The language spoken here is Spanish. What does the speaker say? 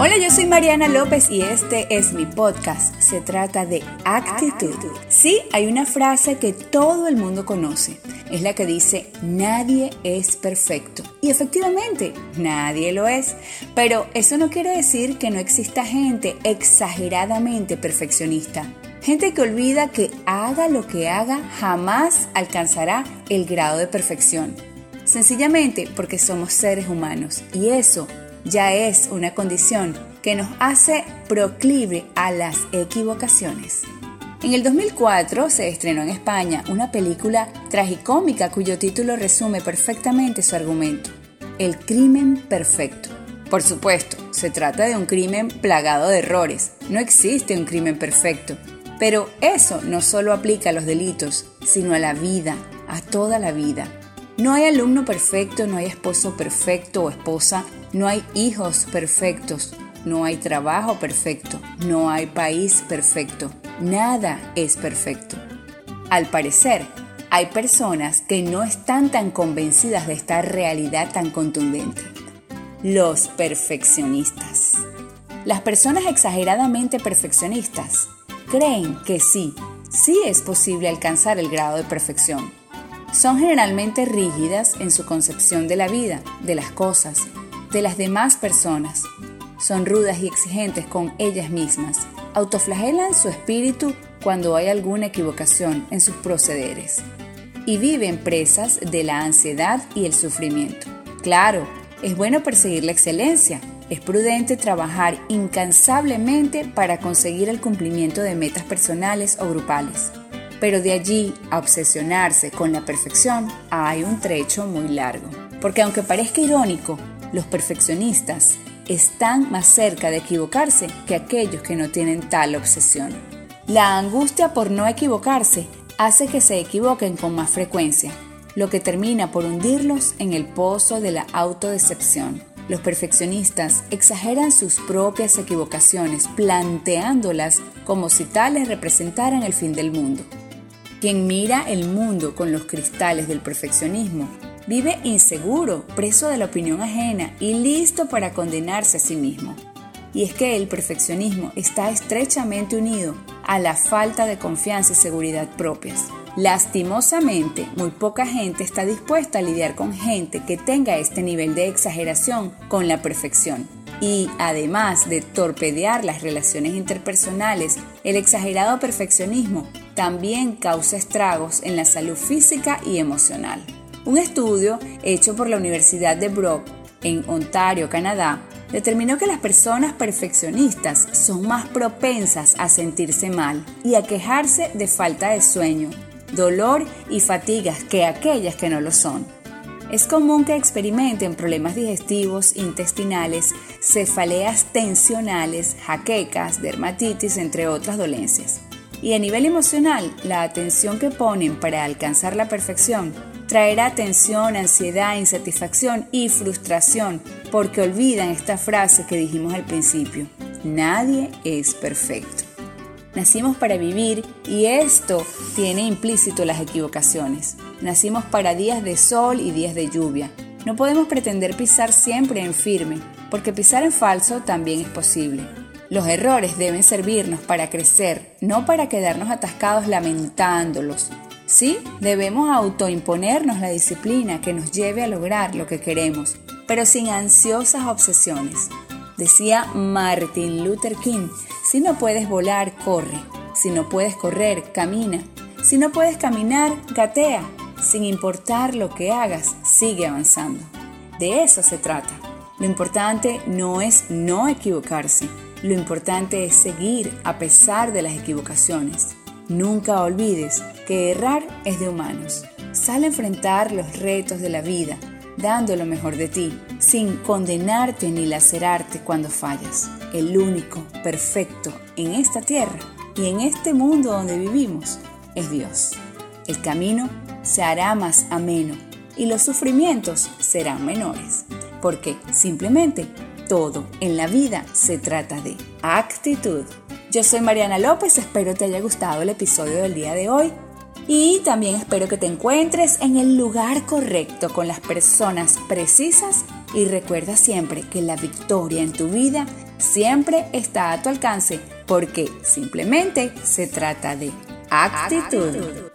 Hola, yo soy Mariana López y este es mi podcast. Se trata de actitud. Sí, hay una frase que todo el mundo conoce. Es la que dice, nadie es perfecto. Y efectivamente, nadie lo es. Pero eso no quiere decir que no exista gente exageradamente perfeccionista. Gente que olvida que haga lo que haga, jamás alcanzará el grado de perfección. Sencillamente porque somos seres humanos y eso ya es una condición que nos hace proclive a las equivocaciones. En el 2004 se estrenó en España una película tragicómica cuyo título resume perfectamente su argumento, El crimen perfecto. Por supuesto, se trata de un crimen plagado de errores, no existe un crimen perfecto, pero eso no solo aplica a los delitos, sino a la vida, a toda la vida. No hay alumno perfecto, no hay esposo perfecto o esposa, no hay hijos perfectos, no hay trabajo perfecto, no hay país perfecto, nada es perfecto. Al parecer, hay personas que no están tan convencidas de esta realidad tan contundente. Los perfeccionistas. Las personas exageradamente perfeccionistas creen que sí, sí es posible alcanzar el grado de perfección son generalmente rígidas en su concepción de la vida, de las cosas, de las demás personas. Son rudas y exigentes con ellas mismas. Autoflagelan su espíritu cuando hay alguna equivocación en sus procederes. Y viven presas de la ansiedad y el sufrimiento. Claro, es bueno perseguir la excelencia. Es prudente trabajar incansablemente para conseguir el cumplimiento de metas personales o grupales pero de allí a obsesionarse con la perfección hay un trecho muy largo. Porque aunque parezca irónico, los perfeccionistas están más cerca de equivocarse que aquellos que no tienen tal obsesión. La angustia por no equivocarse hace que se equivoquen con más frecuencia, lo que termina por hundirlos en el pozo de la autodecepción. Los perfeccionistas exageran sus propias equivocaciones, planteándolas como si tales representaran el fin del mundo. Quien mira el mundo con los cristales del perfeccionismo vive inseguro, preso de la opinión ajena y listo para condenarse a sí mismo. Y es que el perfeccionismo está estrechamente unido a la falta de confianza y seguridad propias. Lastimosamente, muy poca gente está dispuesta a lidiar con gente que tenga este nivel de exageración con la perfección. Y además de torpedear las relaciones interpersonales, el exagerado perfeccionismo también causa estragos en la salud física y emocional. Un estudio hecho por la Universidad de Brock en Ontario, Canadá, determinó que las personas perfeccionistas son más propensas a sentirse mal y a quejarse de falta de sueño, dolor y fatigas que aquellas que no lo son. Es común que experimenten problemas digestivos, intestinales, cefaleas tensionales, jaquecas, dermatitis, entre otras dolencias. Y a nivel emocional, la atención que ponen para alcanzar la perfección traerá tensión, ansiedad, insatisfacción y frustración porque olvidan esta frase que dijimos al principio. Nadie es perfecto. Nacimos para vivir y esto tiene implícito las equivocaciones. Nacimos para días de sol y días de lluvia. No podemos pretender pisar siempre en firme, porque pisar en falso también es posible. Los errores deben servirnos para crecer, no para quedarnos atascados lamentándolos. Sí, debemos autoimponernos la disciplina que nos lleve a lograr lo que queremos, pero sin ansiosas obsesiones. Decía Martin Luther King, si no puedes volar, corre. Si no puedes correr, camina. Si no puedes caminar, gatea. Sin importar lo que hagas, sigue avanzando. De eso se trata. Lo importante no es no equivocarse, lo importante es seguir a pesar de las equivocaciones. Nunca olvides que errar es de humanos. Sale a enfrentar los retos de la vida, dando lo mejor de ti, sin condenarte ni lacerarte cuando fallas. El único, perfecto en esta tierra y en este mundo donde vivimos es Dios. El camino se hará más ameno y los sufrimientos serán menores, porque simplemente todo en la vida se trata de actitud. Yo soy Mariana López, espero te haya gustado el episodio del día de hoy y también espero que te encuentres en el lugar correcto con las personas precisas y recuerda siempre que la victoria en tu vida siempre está a tu alcance porque simplemente se trata de actitud.